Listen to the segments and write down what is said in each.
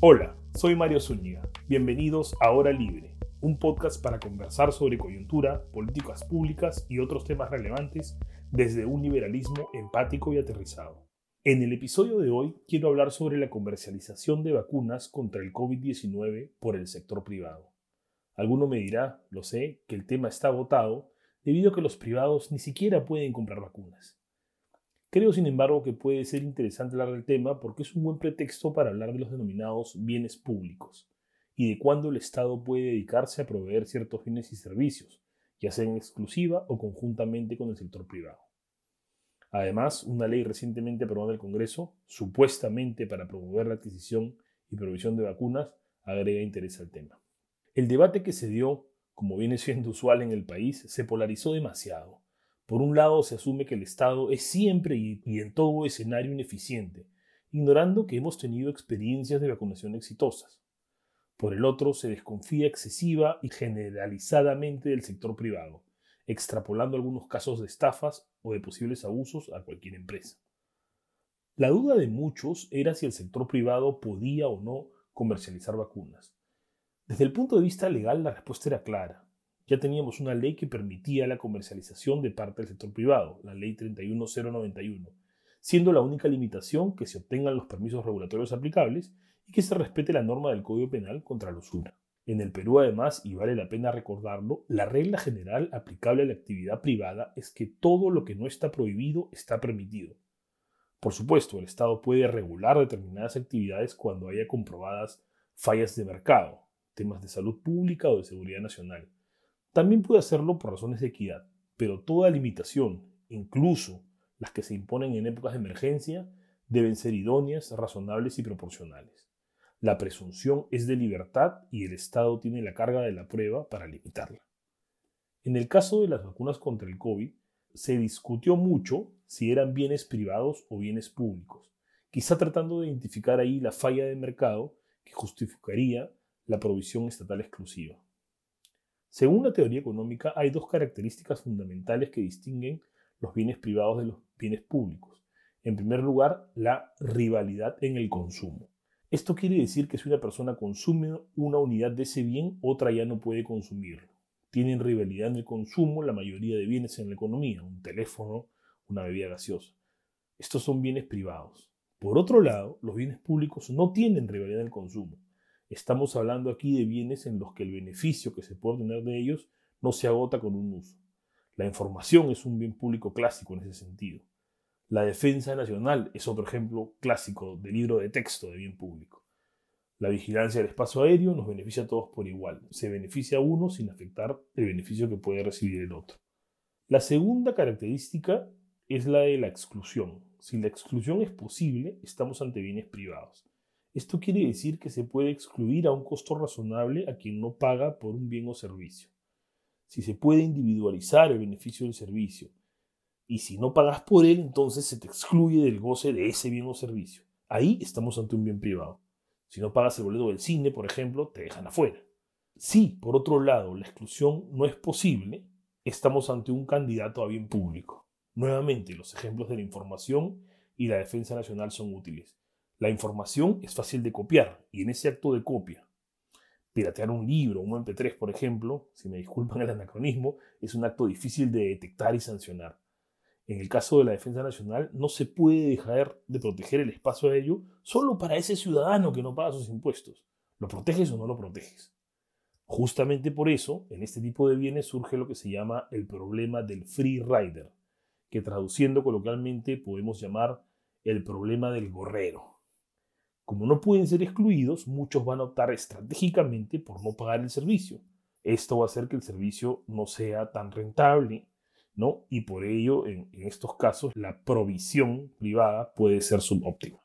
Hola, soy Mario Zúñiga. Bienvenidos a Hora Libre, un podcast para conversar sobre coyuntura, políticas públicas y otros temas relevantes desde un liberalismo empático y aterrizado. En el episodio de hoy quiero hablar sobre la comercialización de vacunas contra el COVID-19 por el sector privado. Alguno me dirá, lo sé, que el tema está agotado debido a que los privados ni siquiera pueden comprar vacunas. Creo, sin embargo, que puede ser interesante hablar del tema porque es un buen pretexto para hablar de los denominados bienes públicos y de cuándo el Estado puede dedicarse a proveer ciertos bienes y servicios, ya sea en exclusiva o conjuntamente con el sector privado. Además, una ley recientemente aprobada en el Congreso, supuestamente para promover la adquisición y provisión de vacunas, agrega interés al tema. El debate que se dio, como viene siendo usual en el país, se polarizó demasiado por un lado, se asume que el Estado es siempre y, en todo escenario ineficiente, ignorando que hemos tenido experiencias de vacunación exitosas. Por el otro, se desconfía excesiva y generalizadamente del sector privado, extrapolando algunos casos de estafas o de posibles abusos a cualquier empresa. La duda de muchos era si el sector privado podía o no comercializar vacunas. Desde el punto de vista legal, la respuesta era clara ya teníamos una ley que permitía la comercialización de parte del sector privado, la ley 31091, siendo la única limitación que se obtengan los permisos regulatorios aplicables y que se respete la norma del Código Penal contra la usura. En el Perú, además, y vale la pena recordarlo, la regla general aplicable a la actividad privada es que todo lo que no está prohibido está permitido. Por supuesto, el Estado puede regular determinadas actividades cuando haya comprobadas fallas de mercado, temas de salud pública o de seguridad nacional también puede hacerlo por razones de equidad, pero toda limitación, incluso las que se imponen en épocas de emergencia, deben ser idóneas, razonables y proporcionales. La presunción es de libertad y el Estado tiene la carga de la prueba para limitarla. En el caso de las vacunas contra el COVID, se discutió mucho si eran bienes privados o bienes públicos, quizá tratando de identificar ahí la falla de mercado que justificaría la provisión estatal exclusiva. Según la teoría económica, hay dos características fundamentales que distinguen los bienes privados de los bienes públicos. En primer lugar, la rivalidad en el consumo. Esto quiere decir que si una persona consume una unidad de ese bien, otra ya no puede consumirlo. Tienen rivalidad en el consumo la mayoría de bienes en la economía, un teléfono, una bebida gaseosa. Estos son bienes privados. Por otro lado, los bienes públicos no tienen rivalidad en el consumo. Estamos hablando aquí de bienes en los que el beneficio que se puede obtener de ellos no se agota con un uso. La información es un bien público clásico en ese sentido. La defensa nacional es otro ejemplo clásico de libro de texto de bien público. La vigilancia del espacio aéreo nos beneficia a todos por igual. Se beneficia a uno sin afectar el beneficio que puede recibir el otro. La segunda característica es la de la exclusión. Si la exclusión es posible, estamos ante bienes privados. Esto quiere decir que se puede excluir a un costo razonable a quien no paga por un bien o servicio. Si se puede individualizar el beneficio del servicio y si no pagas por él, entonces se te excluye del goce de ese bien o servicio. Ahí estamos ante un bien privado. Si no pagas el boleto del cine, por ejemplo, te dejan afuera. Si, por otro lado, la exclusión no es posible, estamos ante un candidato a bien público. Nuevamente, los ejemplos de la información y la defensa nacional son útiles. La información es fácil de copiar y en ese acto de copia, piratear un libro, un MP3 por ejemplo, si me disculpan el anacronismo, es un acto difícil de detectar y sancionar. En el caso de la defensa nacional, no se puede dejar de proteger el espacio aéreo solo para ese ciudadano que no paga sus impuestos. ¿Lo proteges o no lo proteges? Justamente por eso, en este tipo de bienes surge lo que se llama el problema del free rider, que traduciendo coloquialmente podemos llamar el problema del gorrero. Como no pueden ser excluidos, muchos van a optar estratégicamente por no pagar el servicio. Esto va a hacer que el servicio no sea tan rentable, ¿no? Y por ello, en, estos casos, la provisión privada puede ser subóptima.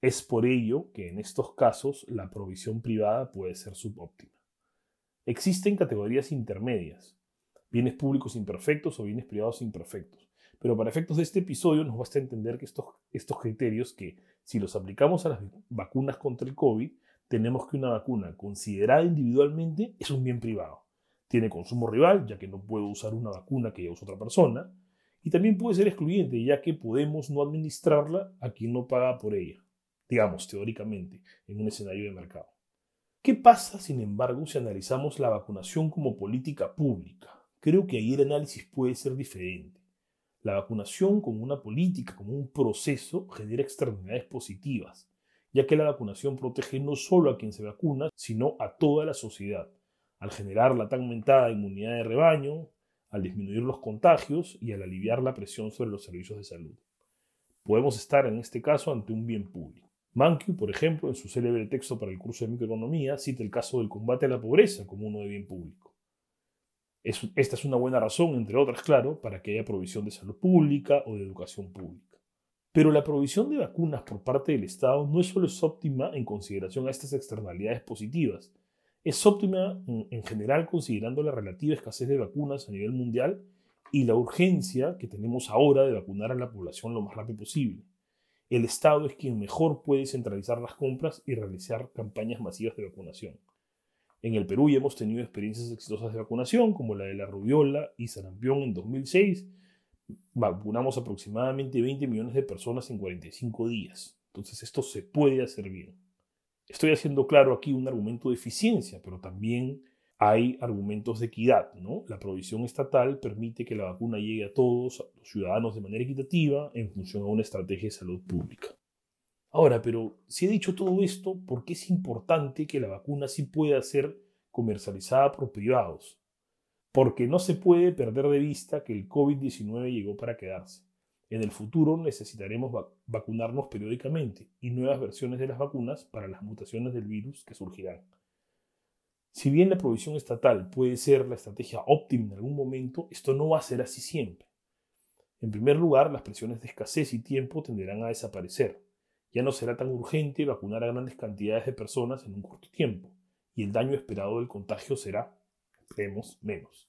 Es por ello que en estos casos la provisión privada puede ser subóptima. Existen categorías intermedias, bienes públicos imperfectos o bienes privados imperfectos. Pero para efectos de este episodio nos basta entender que estos, estos criterios que si los aplicamos a las vacunas contra el COVID, tenemos que una vacuna considerada individualmente es un bien privado. Tiene consumo rival, ya que no puedo usar una vacuna que ya usa otra persona, y también puede ser excluyente, ya que podemos no administrarla a quien no paga por ella. digamos, teóricamente, en un escenario de mercado. ¿Qué pasa, sin embargo, si analizamos la vacunación como política pública? Creo que ahí el análisis puede ser diferente. La vacunación como una política, como un proceso, genera externalidades positivas, ya que la vacunación protege no solo a quien se vacuna, sino a toda la sociedad, al generar la tan aumentada inmunidad de rebaño, al disminuir los contagios y al aliviar la presión sobre los servicios de salud. Podemos estar en este caso ante un bien público. Mankiw, por ejemplo, en su célebre texto para el curso de microeconomía, cita el caso del combate a la pobreza como uno de bien público. Esta es una buena razón, entre otras, claro, para que haya provisión de salud pública o de educación pública. Pero la provisión de vacunas por parte del Estado no solo es óptima en consideración a estas externalidades positivas, es óptima en general considerando la relativa escasez de vacunas a nivel mundial y la urgencia que tenemos ahora de vacunar a la población lo más rápido posible el Estado es quien mejor puede centralizar las compras y realizar campañas masivas de vacunación. En el Perú ya hemos tenido experiencias exitosas de vacunación, como la de la rubiola y sarampión en 2006. Vacunamos aproximadamente 20 millones de personas en 45 días. Entonces esto se puede hacer bien. Estoy haciendo claro aquí un argumento de eficiencia, pero también hay argumentos de equidad. ¿no? La provisión estatal permite que la vacuna llegue a todos los ciudadanos de manera equitativa en función a una estrategia de salud pública. Ahora, pero si he dicho todo esto, ¿por qué es importante que la vacuna sí pueda ser comercializada por privados? Porque no se puede perder de vista que el COVID-19 llegó para quedarse. En el futuro necesitaremos vacunarnos periódicamente y nuevas versiones de las vacunas para las mutaciones del virus que surgirán. Si bien la provisión estatal puede ser la estrategia óptima en algún momento, esto no va a ser así siempre. En primer lugar, las presiones de escasez y tiempo tenderán a desaparecer. Ya no será tan urgente vacunar a grandes cantidades de personas en un corto tiempo, y el daño esperado del contagio será, esperemos, menos.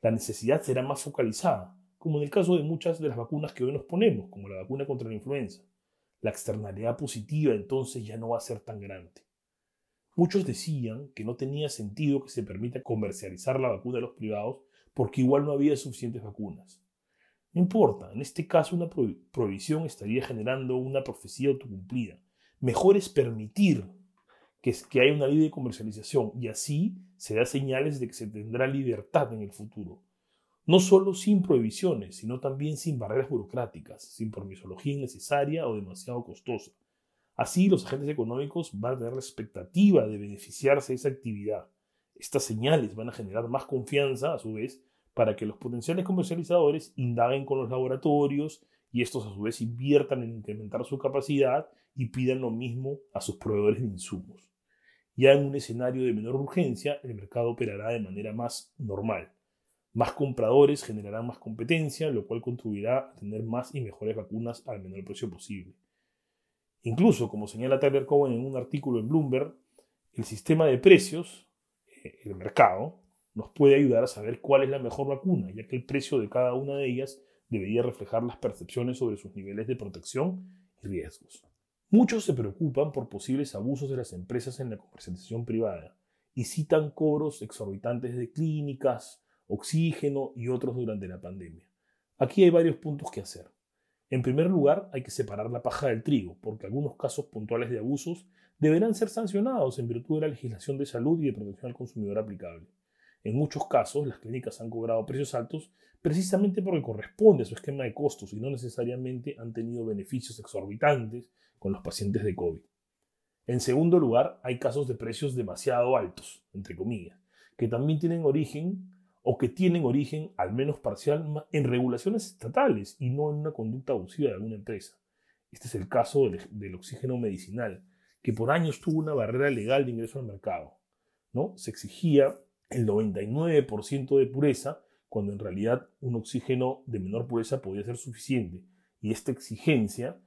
La necesidad será más focalizada, como en el caso de muchas de las vacunas que hoy nos ponemos, como la vacuna contra la influenza. La externalidad positiva entonces ya no va a ser tan grande. Muchos decían que no tenía sentido que se permita comercializar la vacuna de los privados porque igual no había suficientes vacunas. No importa, en este caso una prohibición estaría generando una profecía autocumplida. Mejor es permitir que, que haya una ley de comercialización y así se da señales de que se tendrá libertad en el futuro. No solo sin prohibiciones, sino también sin barreras burocráticas, sin permisología innecesaria o demasiado costosa. Así, los agentes económicos van a tener la expectativa de beneficiarse de esa actividad. Estas señales van a generar más confianza, a su vez, para que los potenciales comercializadores indaguen con los laboratorios y estos, a su vez, inviertan en incrementar su capacidad y pidan lo mismo a sus proveedores de insumos. Ya en un escenario de menor urgencia, el mercado operará de manera más normal. Más compradores generarán más competencia, lo cual contribuirá a tener más y mejores vacunas al menor precio posible. Incluso, como señala Tyler Cowen en un artículo en Bloomberg, el sistema de precios, eh, el mercado, nos puede ayudar a saber cuál es la mejor vacuna, ya que el precio de cada una de ellas debería reflejar las percepciones sobre sus niveles de protección y riesgos. Muchos se preocupan por posibles abusos de las empresas en la comercialización privada y citan cobros exorbitantes de clínicas, oxígeno y otros durante la pandemia. Aquí hay varios puntos que hacer. En primer lugar, hay que separar la paja del trigo, porque algunos casos puntuales de abusos deberán ser sancionados en virtud de la legislación de salud y de protección al consumidor aplicable. En muchos casos, las clínicas han cobrado precios altos precisamente porque corresponde a su esquema de costos y no necesariamente han tenido beneficios exorbitantes con los pacientes de COVID. En segundo lugar, hay casos de precios demasiado altos, entre comillas, que también tienen origen o que tienen origen, al menos parcial, en regulaciones estatales y no en una conducta abusiva de alguna empresa. Este es el caso del, oxígeno medicinal, que por años tuvo una barrera legal de ingreso al mercado. ¿no? Se exigía el 99% de pureza, cuando en realidad un oxígeno de menor pureza podía ser suficiente. Y esta exigencia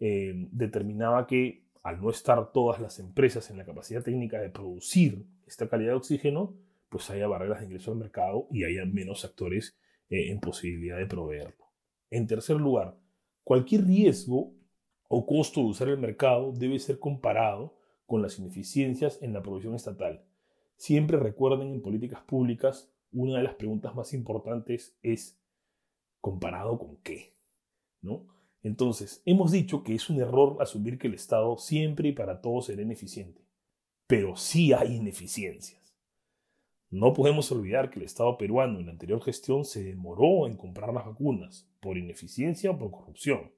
eh, determinaba que, al no estar todas las empresas en la capacidad técnica de producir esta calidad de oxígeno, pues haya barreras de ingreso al mercado y haya menos actores eh, en posibilidad de proveerlo. En tercer lugar, cualquier riesgo o costo de usar el mercado debe ser comparado con las ineficiencias en la provisión estatal. Siempre recuerden en políticas públicas, una de las preguntas más importantes es ¿comparado con qué? ¿No? Entonces, hemos dicho que es un error asumir que el Estado siempre y para todos será ineficiente, pero sí hay ineficiencias. No podemos olvidar que el Estado peruano en la anterior gestión se demoró en comprar las vacunas, por ineficiencia o por corrupción.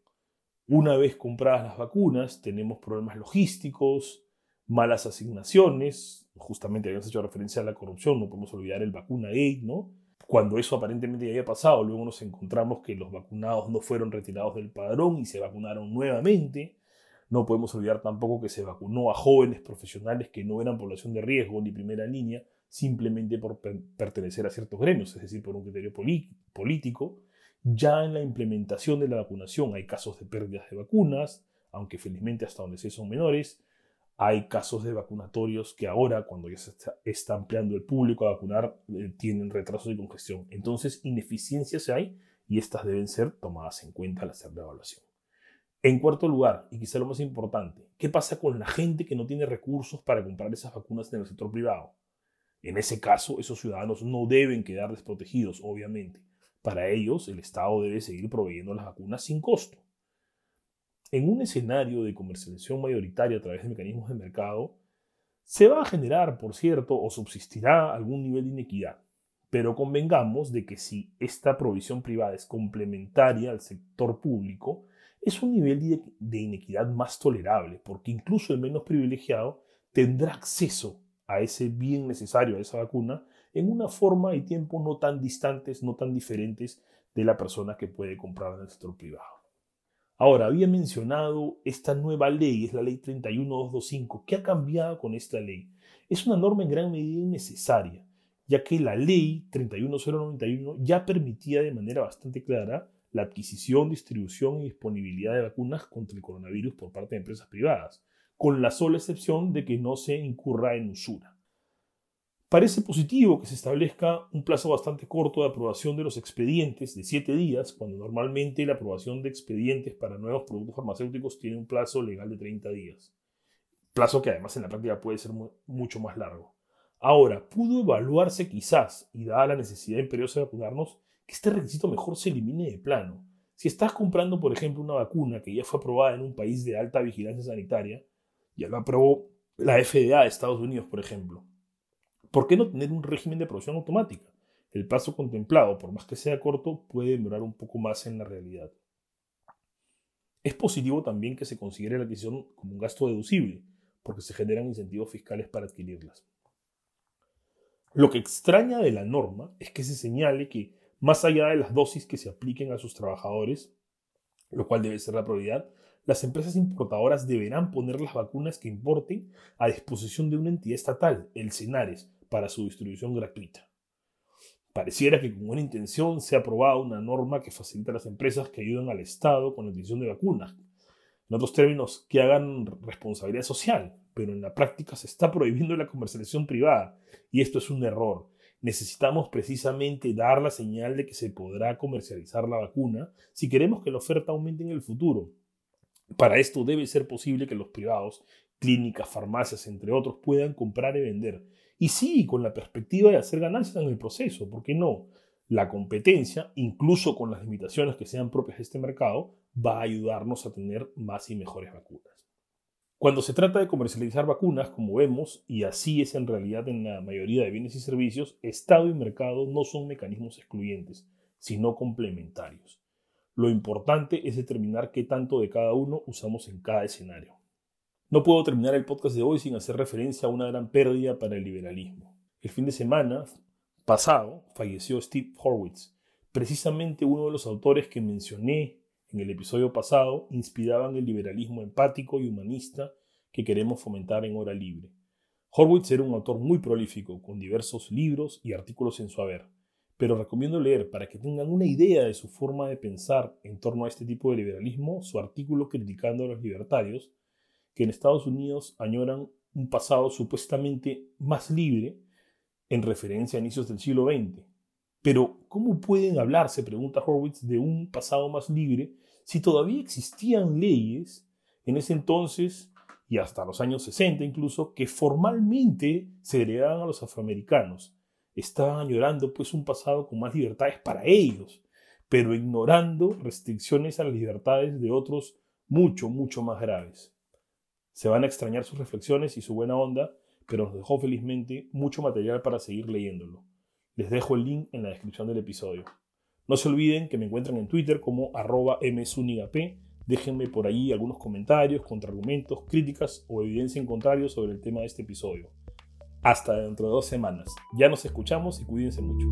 Una vez compradas las vacunas, tenemos problemas logísticos, malas asignaciones, justamente habíamos hecho referencia a la corrupción, no podemos olvidar el vacuna gate, ¿no? Cuando eso aparentemente ya había pasado, luego nos encontramos que los vacunados no fueron retirados del padrón y se vacunaron nuevamente. No podemos olvidar tampoco que se vacunó a jóvenes profesionales que no eran población de riesgo ni primera línea, simplemente por pertenecer a ciertos gremios, es decir, por un criterio político. Ya en la implementación de la vacunación hay casos de pérdidas de vacunas, aunque felizmente hasta donde sé son menores. Hay casos de vacunatorios que ahora, cuando ya se está, ampliando el público a vacunar, eh, tienen retrasos y congestión. Entonces, ineficiencias hay y estas deben ser tomadas en cuenta al hacer la evaluación. En cuarto lugar, y quizá lo más importante, ¿qué pasa con la gente que no tiene recursos para comprar esas vacunas en el sector privado? En ese caso, esos ciudadanos no deben quedar desprotegidos, obviamente. Para ellos, el Estado debe seguir proveyendo las vacunas sin costo. En un escenario de comercialización mayoritaria a través de mecanismos de mercado, se va a generar, por cierto, o subsistirá algún nivel de inequidad. Pero convengamos de que si esta provisión privada es complementaria al sector público, es un nivel de inequidad más tolerable, porque incluso el menos privilegiado tendrá acceso a ese bien necesario, a esa vacuna, en una forma y tiempo no tan distantes, no tan diferentes de la persona que puede comprar en el sector privado. Ahora, había mencionado esta nueva ley, es la ley 31225. ¿Qué ha cambiado con esta ley? Es una norma en gran medida innecesaria, ya que la ley 31091 ya permitía de manera bastante clara la adquisición, distribución y disponibilidad de vacunas contra el coronavirus por parte de empresas privadas, con la sola excepción de que no se incurra en usura. Parece positivo que se establezca un plazo bastante corto de aprobación de los expedientes de 7 días, cuando normalmente la aprobación de expedientes para nuevos productos farmacéuticos tiene un plazo legal de 30 días. Plazo que además en la práctica puede ser mucho más largo. Ahora, pudo evaluarse quizás, y dada la necesidad imperiosa de vacunarnos, que este requisito mejor se elimine de plano. Si estás comprando, por ejemplo, una vacuna que ya fue aprobada en un país de alta vigilancia sanitaria, ya lo aprobó la FDA de Estados Unidos, por ejemplo, ¿Por qué no tener un régimen de producción automática? El plazo contemplado, por más que sea corto, puede demorar un poco más en la realidad. Es positivo también que se considere la adquisición como un gasto deducible, porque se generan incentivos fiscales para adquirirlas. Lo que extraña de la norma es que se señale que, más allá de las dosis que se apliquen a sus trabajadores, lo cual debe ser la prioridad, las empresas importadoras deberán poner las vacunas que importen a disposición de una entidad estatal, el CENARES, para su distribución gratuita. Pareciera que con buena intención se ha aprobado una norma que facilita a las empresas que ayudan al Estado con la adquisición de vacunas. En otros términos, que hagan responsabilidad social, pero en la práctica se está prohibiendo la comercialización privada y esto es un error. Necesitamos precisamente dar la señal de que se podrá comercializar la vacuna si queremos que la oferta aumente en el futuro. Para esto debe ser posible que los privados, clínicas, farmacias, entre otros, puedan comprar y vender y sí, con la perspectiva de hacer ganancias en el proceso, ¿por qué no? La competencia, incluso con las limitaciones que sean propias de este mercado, va a ayudarnos a tener más y mejores vacunas. Cuando se trata de comercializar vacunas, como vemos, y así es en realidad en la mayoría de bienes y servicios, Estado y mercado no son mecanismos excluyentes, sino complementarios. Lo importante es determinar qué tanto de cada uno usamos en cada escenario. No puedo terminar el podcast de hoy sin hacer referencia a una gran pérdida para el liberalismo. El fin de semana pasado falleció Steve Horwitz, precisamente uno de los autores que mencioné en el episodio pasado inspiraban el liberalismo empático y humanista que queremos fomentar en Hora Libre. Horwitz era un autor muy prolífico, con diversos libros y artículos en su haber, pero recomiendo leer para que tengan una idea de su forma de pensar en torno a este tipo de liberalismo su artículo criticando a los libertarios, que en Estados Unidos añoran un pasado supuestamente más libre en referencia a inicios del siglo XX. Pero, ¿cómo pueden hablar, se pregunta Horwitz, de un pasado más libre si todavía existían leyes en ese entonces y hasta los años 60 incluso que formalmente se heredaban a los afroamericanos? Estaban añorando pues un pasado con más libertades para ellos, pero ignorando restricciones a las libertades de otros mucho, mucho más graves. Se van a extrañar sus reflexiones y su buena onda, pero nos dejó felizmente mucho material para seguir leyéndolo. Les dejo el link en la descripción del episodio. No se olviden que me encuentran en Twitter como arroba msunigap. Déjenme por ahí algunos comentarios, contraargumentos, críticas o evidencia en contrario sobre el tema de este episodio. Hasta dentro de dos semanas. Ya nos escuchamos y cuídense mucho.